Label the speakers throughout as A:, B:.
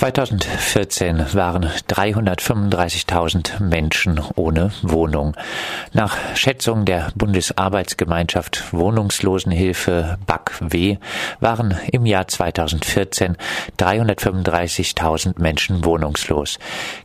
A: 2014 waren 335.000 Menschen ohne Wohnung. Nach Schätzung der Bundesarbeitsgemeinschaft Wohnungslosenhilfe BAKW waren im Jahr 2014 335.000 Menschen wohnungslos.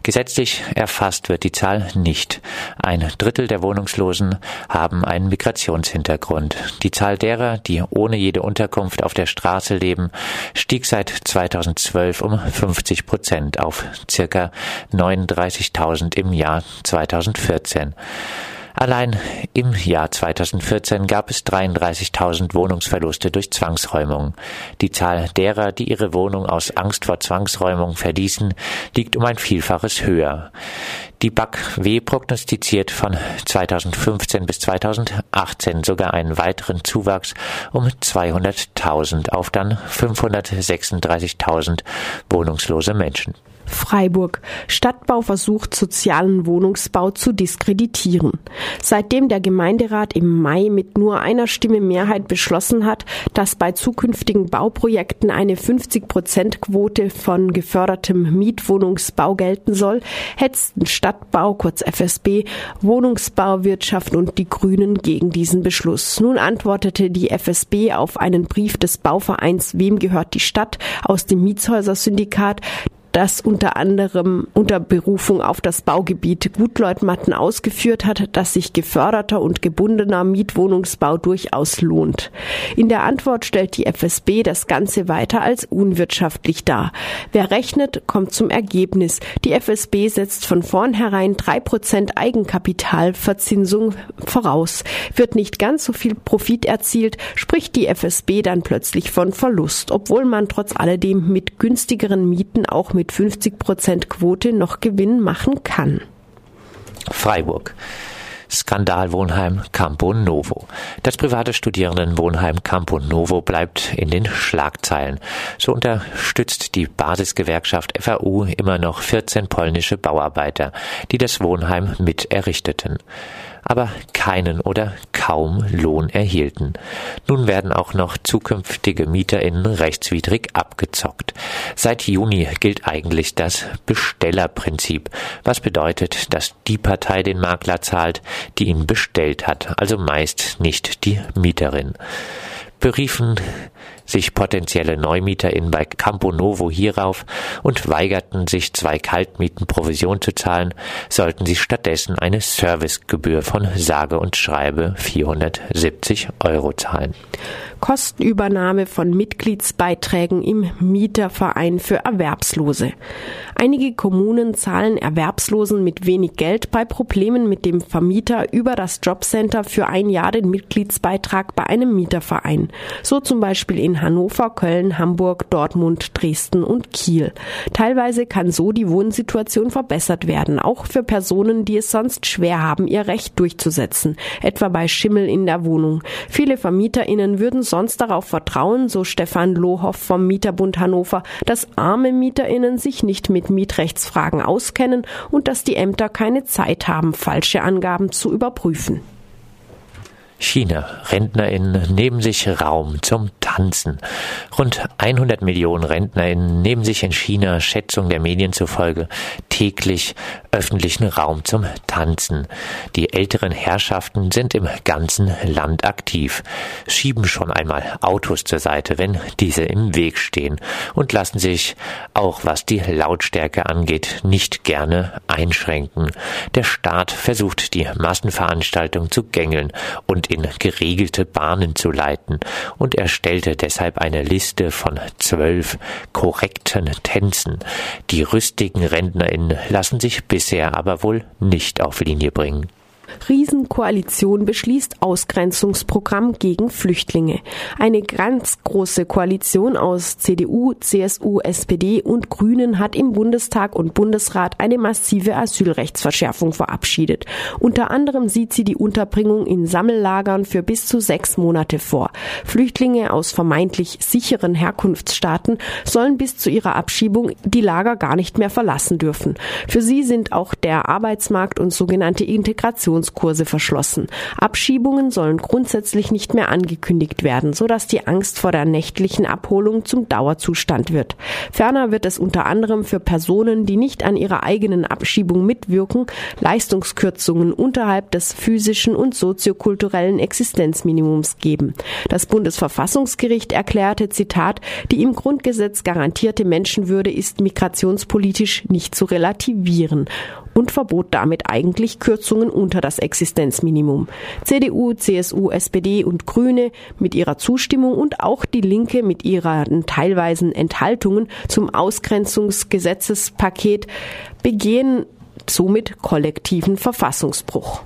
A: Gesetzlich erfasst wird die Zahl nicht. Ein Drittel der Wohnungslosen haben einen Migrationshintergrund. Die Zahl derer, die ohne jede Unterkunft auf der Straße leben, stieg seit 2012 um 50 Prozent auf circa 39.000 im Jahr 2014. Allein im Jahr 2014 gab es 33.000 Wohnungsverluste durch Zwangsräumung. Die Zahl derer, die ihre Wohnung aus Angst vor Zwangsräumung verließen, liegt um ein Vielfaches höher. Die BAKW prognostiziert von 2015 bis 2018 sogar einen weiteren Zuwachs um 200.000 auf dann 536.000 wohnungslose Menschen.
B: Freiburg. Stadtbau versucht sozialen Wohnungsbau zu diskreditieren. Seitdem der Gemeinderat im Mai mit nur einer Stimme Mehrheit beschlossen hat, dass bei zukünftigen Bauprojekten eine 50-Prozent-Quote von gefördertem Mietwohnungsbau gelten soll, hetzten Stadtbau, kurz FSB, Wohnungsbauwirtschaft und die Grünen gegen diesen Beschluss. Nun antwortete die FSB auf einen Brief des Bauvereins Wem gehört die Stadt aus dem Mietshäuser-Syndikat, das unter anderem unter Berufung auf das Baugebiet Gutleutmatten ausgeführt hat, dass sich geförderter und gebundener Mietwohnungsbau durchaus lohnt. In der Antwort stellt die FSB das Ganze weiter als unwirtschaftlich dar. Wer rechnet, kommt zum Ergebnis. Die FSB setzt von vornherein drei Prozent Eigenkapitalverzinsung voraus. Wird nicht ganz so viel Profit erzielt, spricht die FSB dann plötzlich von Verlust, obwohl man trotz alledem mit günstigeren Mieten auch mit mit 50 Prozent Quote noch Gewinn machen kann.
A: Freiburg. Skandalwohnheim Campo Novo. Das private Studierendenwohnheim Campo Novo bleibt in den Schlagzeilen. So unterstützt die Basisgewerkschaft FAU immer noch 14 polnische Bauarbeiter, die das Wohnheim mit errichteten aber keinen oder kaum Lohn erhielten. Nun werden auch noch zukünftige MieterInnen rechtswidrig abgezockt. Seit Juni gilt eigentlich das Bestellerprinzip, was bedeutet, dass die Partei den Makler zahlt, die ihn bestellt hat, also meist nicht die Mieterin beriefen sich potenzielle NeumieterInnen bei Campo Novo hierauf und weigerten sich zwei Kaltmieten Provision zu zahlen, sollten sie stattdessen eine Servicegebühr von sage und schreibe 470 Euro zahlen.
B: Kostenübernahme von Mitgliedsbeiträgen im Mieterverein für Erwerbslose. Einige Kommunen zahlen Erwerbslosen mit wenig Geld bei Problemen mit dem Vermieter über das Jobcenter für ein Jahr den Mitgliedsbeitrag bei einem Mieterverein. So zum Beispiel in Hannover, Köln, Hamburg, Dortmund, Dresden und Kiel. Teilweise kann so die Wohnsituation verbessert werden, auch für Personen, die es sonst schwer haben, ihr Recht durchzusetzen, etwa bei Schimmel in der Wohnung. Viele VermieterInnen würden sonst darauf vertrauen, so Stefan Lohoff vom Mieterbund Hannover, dass arme MieterInnen sich nicht mit Mietrechtsfragen auskennen und dass die Ämter keine Zeit haben, falsche Angaben zu überprüfen.
A: China. RentnerInnen nehmen sich Raum zum Tanzen. Rund 100 Millionen RentnerInnen nehmen sich in China, Schätzung der Medien zufolge, täglich öffentlichen Raum zum Tanzen. Die älteren Herrschaften sind im ganzen Land aktiv, schieben schon einmal Autos zur Seite, wenn diese im Weg stehen und lassen sich, auch was die Lautstärke angeht, nicht gerne einschränken. Der Staat versucht die Massenveranstaltung zu gängeln und in geregelte Bahnen zu leiten und erstellte deshalb eine Liste von zwölf korrekten Tänzen. Die rüstigen RentnerInnen lassen sich bisher aber wohl nicht auf Linie bringen.
B: Riesenkoalition beschließt Ausgrenzungsprogramm gegen Flüchtlinge. Eine ganz große Koalition aus CDU, CSU, SPD und Grünen hat im Bundestag und Bundesrat eine massive Asylrechtsverschärfung verabschiedet. Unter anderem sieht sie die Unterbringung in Sammellagern für bis zu sechs Monate vor. Flüchtlinge aus vermeintlich sicheren Herkunftsstaaten sollen bis zu ihrer Abschiebung die Lager gar nicht mehr verlassen dürfen. Für sie sind auch der Arbeitsmarkt und sogenannte Integration Integrationskurse verschlossen. Abschiebungen sollen grundsätzlich nicht mehr angekündigt werden, sodass die Angst vor der nächtlichen Abholung zum Dauerzustand wird. Ferner wird es unter anderem für Personen, die nicht an ihrer eigenen Abschiebung mitwirken, Leistungskürzungen unterhalb des physischen und soziokulturellen Existenzminimums geben. Das Bundesverfassungsgericht erklärte, Zitat, die im Grundgesetz garantierte Menschenwürde ist migrationspolitisch nicht zu relativieren und verbot damit eigentlich Kürzungen unter das Existenzminimum. CDU, CSU, SPD und Grüne mit ihrer Zustimmung und auch die Linke mit ihren teilweisen Enthaltungen zum Ausgrenzungsgesetzespaket begehen somit kollektiven Verfassungsbruch.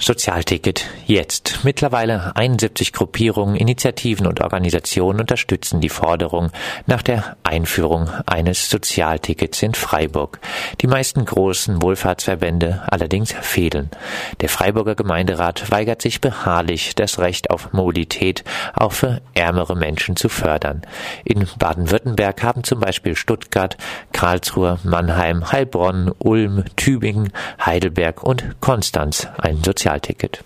A: Sozialticket jetzt. Mittlerweile 71 Gruppierungen, Initiativen und Organisationen unterstützen die Forderung nach der Einführung eines Sozialtickets in Freiburg. Die meisten großen Wohlfahrtsverbände allerdings fehlen. Der Freiburger Gemeinderat weigert sich beharrlich, das Recht auf Mobilität auch für ärmere Menschen zu fördern. In Baden-Württemberg haben zum Beispiel Stuttgart, Karlsruhe, Mannheim, Heilbronn, Ulm, Tübingen, Heidelberg und Konstanz ein Sozialticket Sozialticket.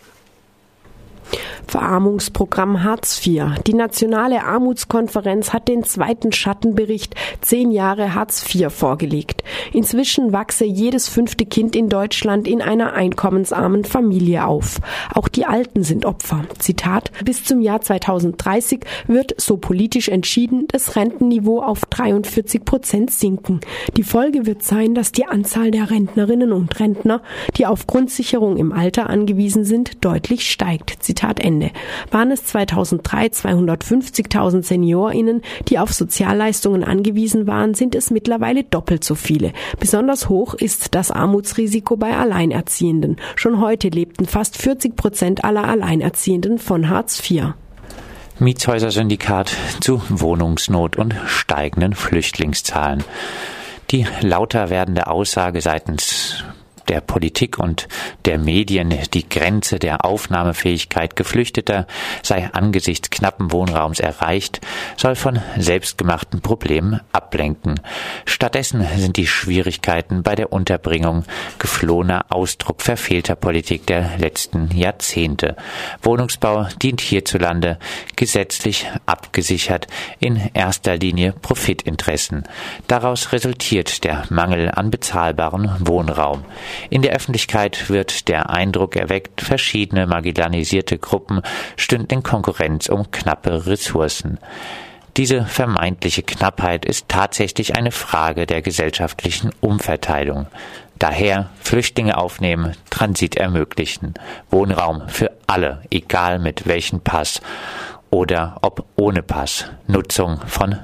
B: Verarmungsprogramm Hartz IV. Die Nationale Armutskonferenz hat den zweiten Schattenbericht Zehn Jahre Hartz IV vorgelegt. Inzwischen wachse jedes fünfte Kind in Deutschland in einer einkommensarmen Familie auf. Auch die Alten sind Opfer. Zitat, bis zum Jahr 2030 wird, so politisch entschieden, das Rentenniveau auf 43 Prozent sinken. Die Folge wird sein, dass die Anzahl der Rentnerinnen und Rentner, die auf Grundsicherung im Alter angewiesen sind, deutlich steigt. Zitat Ende. Ende waren es 2003 250.000 SeniorInnen, die auf Sozialleistungen angewiesen waren, sind es mittlerweile doppelt so viele. Besonders hoch ist das Armutsrisiko bei Alleinerziehenden. Schon heute lebten fast 40 Prozent aller Alleinerziehenden von Hartz IV.
A: Mietshäuser-Syndikat zu Wohnungsnot und steigenden Flüchtlingszahlen. Die lauter werdende Aussage seitens der Politik und der Medien die Grenze der Aufnahmefähigkeit Geflüchteter sei angesichts knappen Wohnraums erreicht, soll von selbstgemachten Problemen ablenken. Stattdessen sind die Schwierigkeiten bei der Unterbringung geflohener Ausdruck verfehlter Politik der letzten Jahrzehnte. Wohnungsbau dient hierzulande gesetzlich abgesichert in erster Linie Profitinteressen. Daraus resultiert der Mangel an bezahlbaren Wohnraum. In der Öffentlichkeit wird der Eindruck erweckt, verschiedene marginalisierte Gruppen stünden in Konkurrenz um knappe Ressourcen. Diese vermeintliche Knappheit ist tatsächlich eine Frage der gesellschaftlichen Umverteilung. Daher Flüchtlinge aufnehmen, Transit ermöglichen, Wohnraum für alle, egal mit welchem Pass oder ob ohne Pass, Nutzung von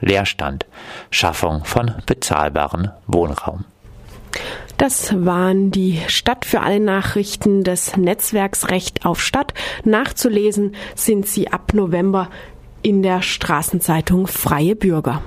A: Leerstand, Schaffung von bezahlbaren Wohnraum.
B: Das waren die Stadt für alle Nachrichten des Netzwerks Recht auf Stadt. Nachzulesen sind sie ab November in der Straßenzeitung Freie Bürger.